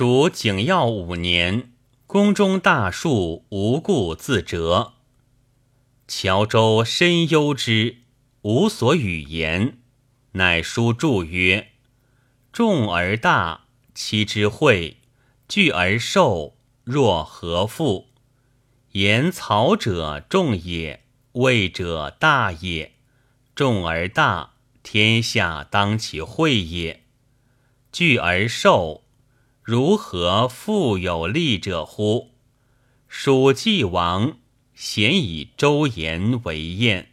蜀景耀五年，宫中大树无故自折。乔州深忧之，无所语言，乃书注曰：“众而大，其之惠；聚而寿，若何复？言曹者众也，魏者大也。众而大，天下当其惠也；聚而寿。”如何复有利者乎？蜀既亡，咸以周延为晏。